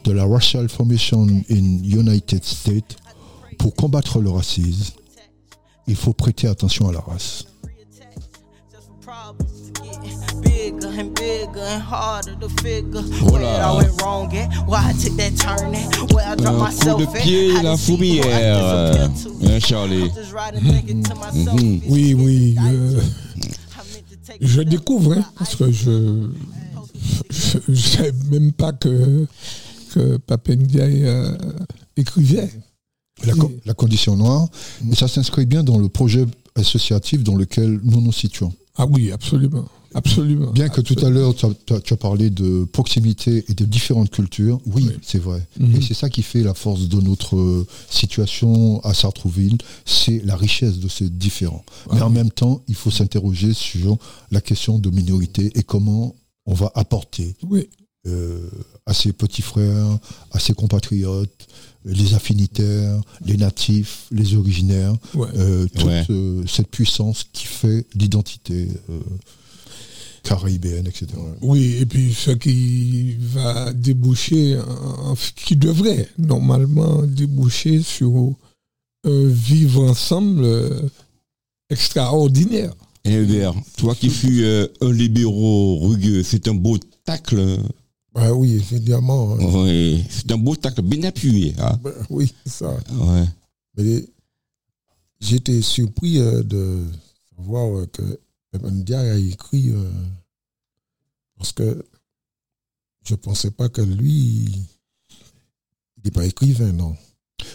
de la Racial Formation in United States, pour combattre le racisme, il faut prêter attention à la race. Bigger and bigger and harder to figure Voilà. where I went wrong at, why I took that turn at, where I dropped myself at, pied, how la to see who I fourmilière. disappeared to. Hein, Charlie Just riding thinking to myself. Oui, oui. euh, je découvre, hein, parce que je je ne savais même pas que, que Pape Ndiaye euh, écrivait. La, co- la condition noire, et ça s'inscrit bien dans le projet associatif dans lequel nous nous situons. Ah oui, absolument. Absolument. Bien que tout à l'heure, tu as, tu parlé de proximité et de différentes cultures, oui, Oui. c'est vrai. Mhm. Et c'est ça qui fait la force de notre euh, situation à Sartrouville, c'est la richesse de ces différents. Ah Mais en même temps, il faut s'interroger sur la question de minorité et comment on va apporter Oui. euh, à ses petits frères, à ses compatriotes, les affinitaires, les natifs, les originaires, Ouais. euh, toute Ouais. euh, cette puissance qui fait l'identité euh, caribéenne, etc. Oui, et puis ce qui va déboucher, qui devrait normalement déboucher sur un vivre ensemble euh, extraordinaire. Et Hubert, toi qui fus euh, un libéraux rugueux, c'est un beau tacle. Bah oui, évidemment. hein. Oui, c'est un beau tacle bien appuyé. hein. Bah oui, c'est ça. Ouais. Mais j'étais surpris euh, de savoir euh, que Ndiaye a écrit euh, parce que je pensais pas que lui, il n'est pas écrivain, non.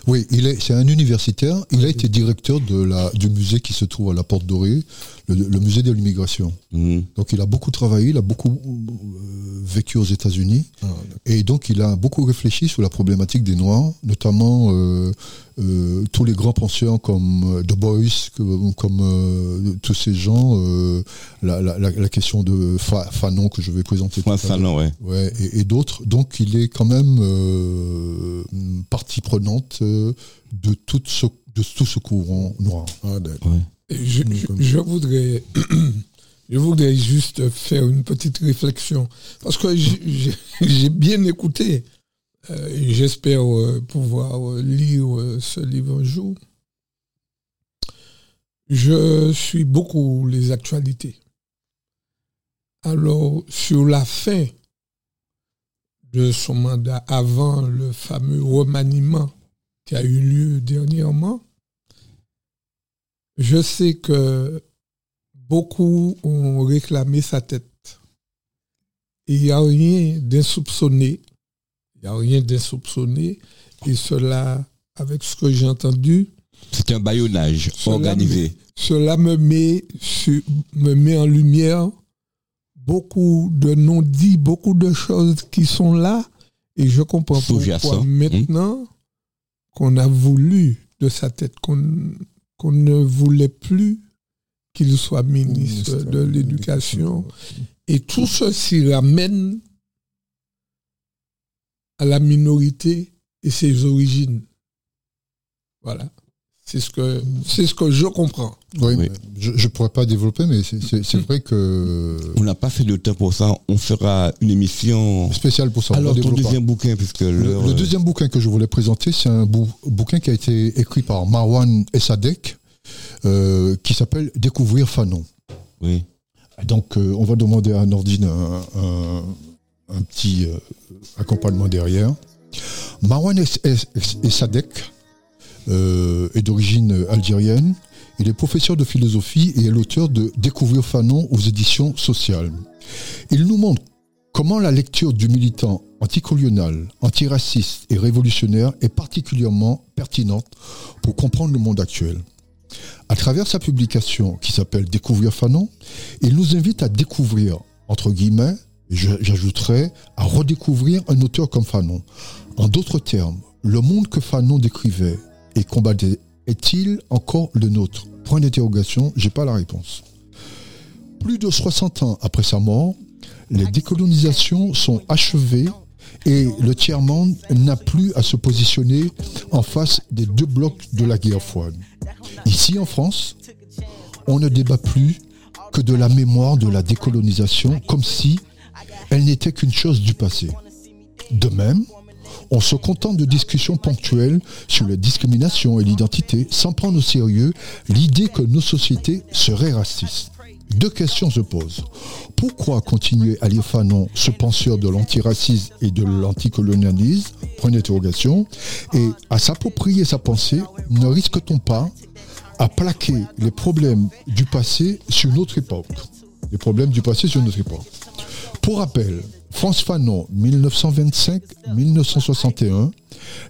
Oui, il est, c'est un universitaire. Il a été directeur de la, du musée qui se trouve à la Porte Dorée, le, le musée de l'immigration. Mhm. Donc il a beaucoup travaillé, il a beaucoup euh, vécu aux États-Unis. Ah, Et donc, il a beaucoup réfléchi sur la problématique des Noirs, notamment euh, tous les grands penseurs comme euh, Du Bois, que- comme euh, tous ces gens, euh, la, la- la- la question de Fa- Fanon que je vais présenter tout Ouais, à l'heure. Fanon, ouais. Ouais, et, et d'autres. Donc, il est quand même euh, partie prenante euh, de, tout ce, de tout ce courant noir. Ah. Ouais. Je, je- je voudrais, je voudrais juste faire une petite réflexion parce que j'ai- bien écouté euh, j'espère euh, pouvoir euh, lire euh, ce livre un jour. Je suis beaucoup les actualités. Alors, sur la fin de son mandat, avant le fameux remaniement qui a eu lieu dernièrement, je sais que beaucoup ont réclamé sa tête. Il n'y a rien d'insoupçonné. Il n'y a rien d'insoupçonné. Et cela, avec ce que j'ai entendu, C'est un baillonnage Cela organisé. cela me met, sur- me met en lumière beaucoup de non-dits, beaucoup de choses qui sont là. Et je comprends pourquoi Hmm. maintenant qu'on a voulu de sa tête, qu'on qu'on ne voulait plus qu'il soit ministre Ministre de l'Éducation. Et tout ceci ramène à la minorité et ses origines. Voilà. C'est ce que, c'est ce que je comprends. Oui, je ne pourrais pas développer, mais c'est- vrai que. On n'a pas fait de temps pour ça. On fera une émission. Spécial pour ça. Alors, ton deuxième bouquin, puisque Le, deuxième bouquin que je voulais présenter, c'est un bou- bouquin qui a été écrit par Marwan Essadek, euh, qui s'appelle Découvrir Fanon. Oui. Donc, euh, on va demander à Nordine un, un- un petit euh, accompagnement derrière. Marwan Es- Es- Es- Essadek euh, est d'origine algérienne. Il est professeur de philosophie et est l'auteur de Découvrir Fanon aux éditions sociales. Il nous montre comment la lecture du militant anticolonial, antiraciste et révolutionnaire est particulièrement pertinente pour comprendre le monde actuel. À travers sa publication qui s'appelle Découvrir Fanon, il nous invite à découvrir, entre guillemets, j'ajouterais, à redécouvrir un auteur comme Fanon. En d'autres termes, le monde que Fanon décrivait et combattait est-il encore le nôtre? Point d'interrogation, j'ai pas la réponse. Plus de 60 ans après sa mort, les décolonisations sont achevées et le tiers-monde n'a plus à se positionner en face des deux blocs de la guerre froide. Ici en France, on ne débat plus que de la mémoire de la décolonisation comme si elle n'était qu'une chose du passé. De même, on se contente de discussions ponctuelles sur les discriminations et l'identité sans prendre au sérieux l'idée que nos sociétés seraient racistes. Deux questions se posent. Pourquoi continuer à lire Fanon, ce penseur de l'antiracisme et de l'anticolonialisme? Et à s'approprier sa pensée, ne risque-t-on pas à plaquer les problèmes du passé sur notre époque? Les problèmes du passé sur notre époque. Pour rappel, France Fanon, 1925-1961,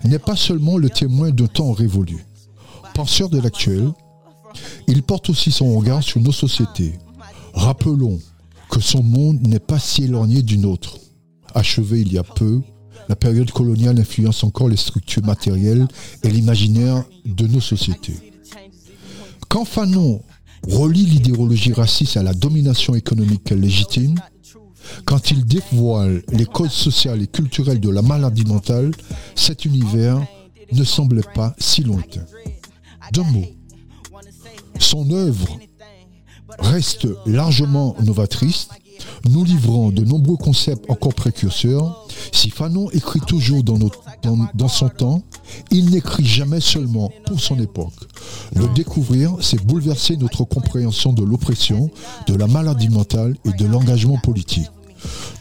n'est pas seulement le témoin d'un temps révolu. Penseur de l'actuel, il porte aussi son regard sur nos sociétés. Rappelons que son monde n'est pas si éloigné du nôtre. Achevé il y a peu, la période coloniale influence encore les structures matérielles et l'imaginaire de nos sociétés. Quand Fanon relie l'idéologie raciste à la domination économique légitime, quand il dévoile les codes sociaux et culturels de la maladie mentale, cet univers ne semblait pas si lointain. D'un mot, son œuvre reste largement novatrice, nous livrant de nombreux concepts encore précurseurs, si Fanon écrit toujours dans son temps, il n'écrit jamais seulement pour son époque. Le découvrir, c'est bouleverser notre compréhension de l'oppression, de la maladie mentale et de l'engagement politique.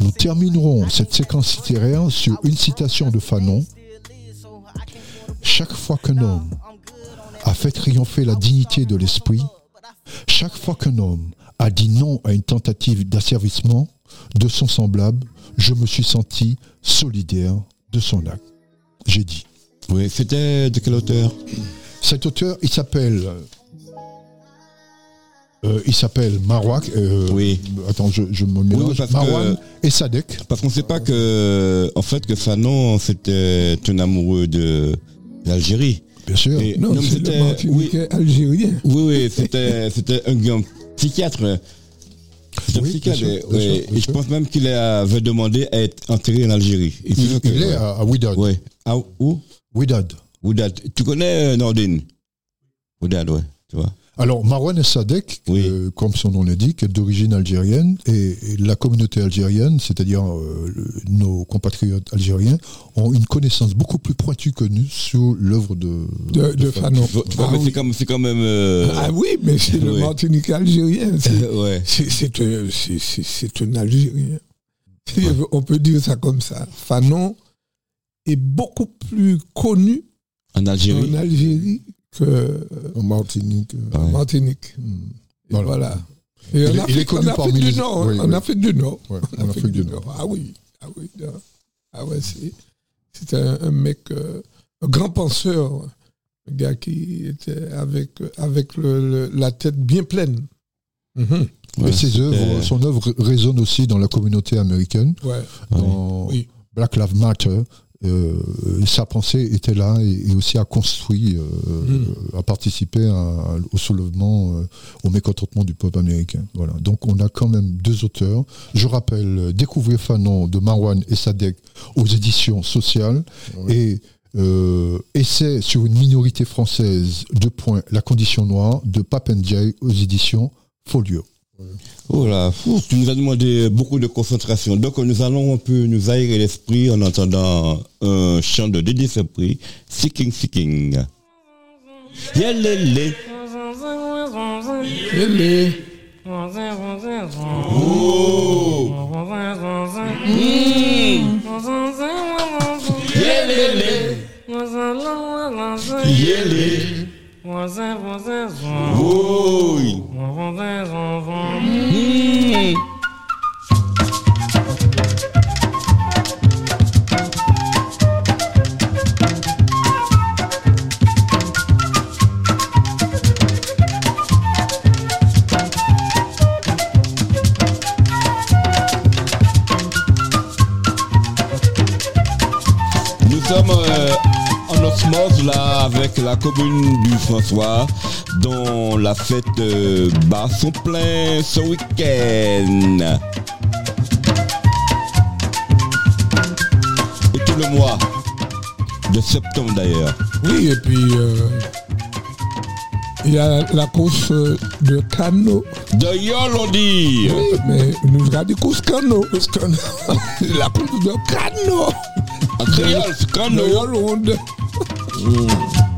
Nous terminerons cette séquence littéraire sur une citation de Fanon. Chaque fois qu'un homme a fait triompher la dignité de l'esprit, chaque fois qu'un homme a dit non à une tentative d'asservissement de son semblable, je me suis senti solidaire de son acte. J'ai dit. Oui, c'était de quel auteur Cet auteur, il s'appelle. euh, il s'appelle Marouak. euh, Oui. Attends, je, je me mélange. que- et Sadek. Parce qu'on ne sait pas que, en fait, que Fanon, c'était un amoureux de l'Algérie. Bien sûr. Et- Non, le c'était- Martiniquais algérien. Oui, oui, c'était, c'était un grand psychiatre. C'était un Oui, psychiatre. sûr, et- sûr, je pense même qu'il avait demandé à être enterré en Algérie. Et Il, est à, à. Ouais. Ah, où? Ouidad. Ouidad. Tu connais euh, Nordine? Ouidad, ouais, tu vois. Alors, Marwan et Sadek, Oui. euh, comme son nom l'indique, est d'origine algérienne et, et la communauté algérienne, c'est-à-dire euh, nos compatriotes algériens, ont une connaissance beaucoup plus pointue que nous sur l'œuvre de, De, de Fanon. Tu vois, Ah mais oui. c'est quand même. euh, Ah oui, mais c'est le Oui. Martiniquais algérien. C'est- ouais. Un Algérien. On peut dire ça comme ça. Fanon est beaucoup plus connu En Algérie. en Algérie que En Martinique. Ouais. Martinique. Hmm. Et Voilà. voilà. Et Il en est- il Afrique, est connu en Afrique parmi du les- Nord. oui, en oui. Afrique du Nord. Ouais, en Afrique du Nord. Ah oui. Ah oui. Ah ouais, c'est un, un mec, euh, un grand penseur. Un gars qui était avec, avec le- le- la tête bien pleine. Ouais, et ses œuvres, son œuvre résonne aussi dans la communauté américaine, Ouais. dans Oui. Black Lives Matter. Euh, sa pensée était là et, et aussi a construit, euh, Mm. a participé à- au soulèvement, euh, au mécontentement du peuple américain. Voilà. Donc on a quand même deux auteurs. Je rappelle Découvrir Fanon de Marwan et Sadek aux éditions sociales et Essai sur une minorité française, deux points, La condition noire de Papendiaï aux éditions Folio. Oh là, fou, tu nous as demandé beaucoup de concentration. Donc nous allons un peu nous aérer l'esprit en entendant un chant de Dédé Sepri, Seeking Seeking. Yelele. Elle Yelele. Yele. Oui. Mm. Nous sommes euh, là avec la commune du François dont la fête euh, bat son plein ce week-end. Et tout le mois de septembre d'ailleurs. Oui, et puis euh, il y a la course de canot. De Yolandi. Oui, mais nous avons dit course canot. la course de canot. En créole, c'est De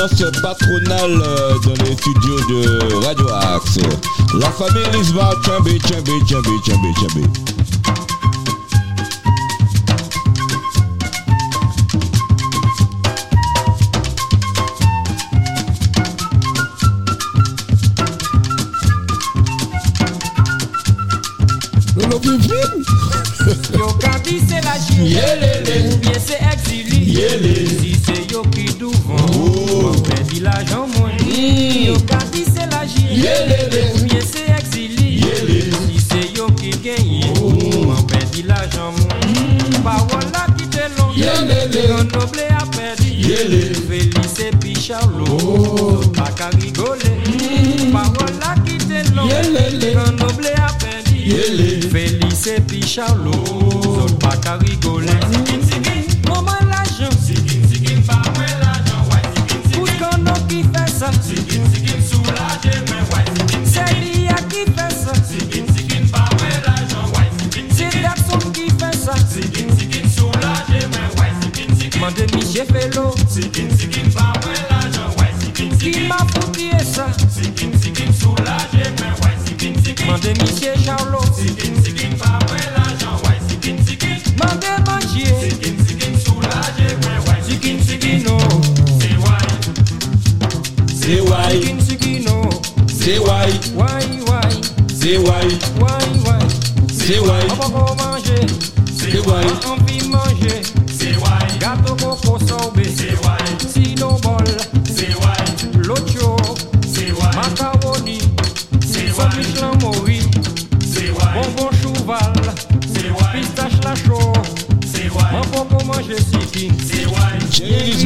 ambiance patronale euh, dans les studios de Radio Axe. La famille Lisba, tchambé, tchambé, tchambé, tchambé, tchambé. Genye Mwen la jan mwen Parola ki te lon Yon noble a perdi Felice pi Charlot. Pa ka rigole ki te lon Yon noble a perdi Felice pi Charlot. Zot pa ka rigole Sikin sikin, maman l'ajan Sikin sikin, pa mwen l'ajan Why sikin sikin, Kout kono ki fe sa Sikin sikin, soulaje men Why Mande mi che felo Sikin sikin, pa mwen l'ajan Why sikin sikin, Ki ma fouti e sa Sikin sikin, soulaje men Why sikin sikin, Mande mi che Sikin sikin, pa l'ajan Why sikin sikin, Mande manje Sikin sikin, sikin sikin, no Se why. C'est why, Sikin sikin, no c'est why, Why, why, c'est why, why, why? C'est why, On va pas manger. C'est why, On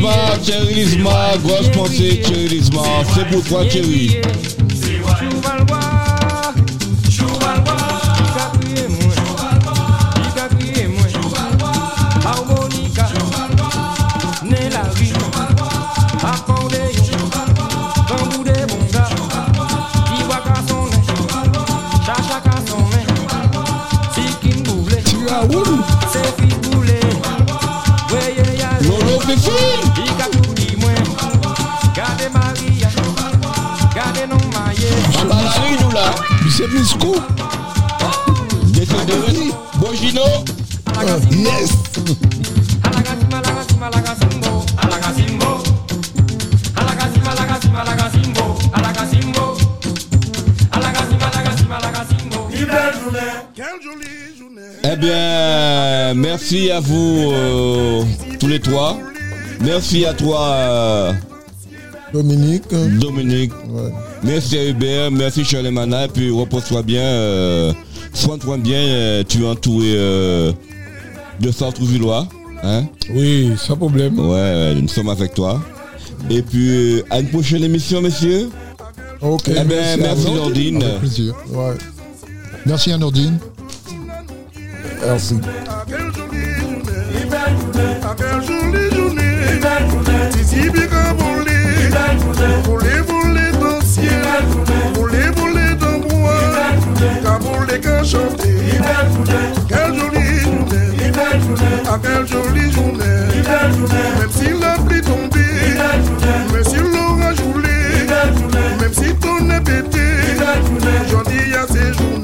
Charisma, charisma, grosse pensée, charisma, c'est pourquoi chérie. Alagasimbo, alagasimbo. Quelle jolie journée. Eh bien, merci à vous euh, tous les trois. Merci à toi, euh, Dominique. Dominique. Ouais. Merci à Hubert, merci Charles Mana, et puis repose-toi bien, euh, soigne-toi bien, euh, tu es entouré euh, de centre-villois. Hein? Oui, sans problème. Ouais, nous sommes avec toi. Et puis, à une prochaine émission, messieurs? Ok. Eh bien, merci. Nordine. Avec plaisir. Ouais. Merci à Nordine. Merci. Voulez-vous les dossiers Voulez-vous les d'embrouilles vous les qu'un chanté Quelle jolie journée Ah quelle jolie journée Même si la pluie tombée Même si l'orage roulait Même si ton est pété J'en dis à ces journées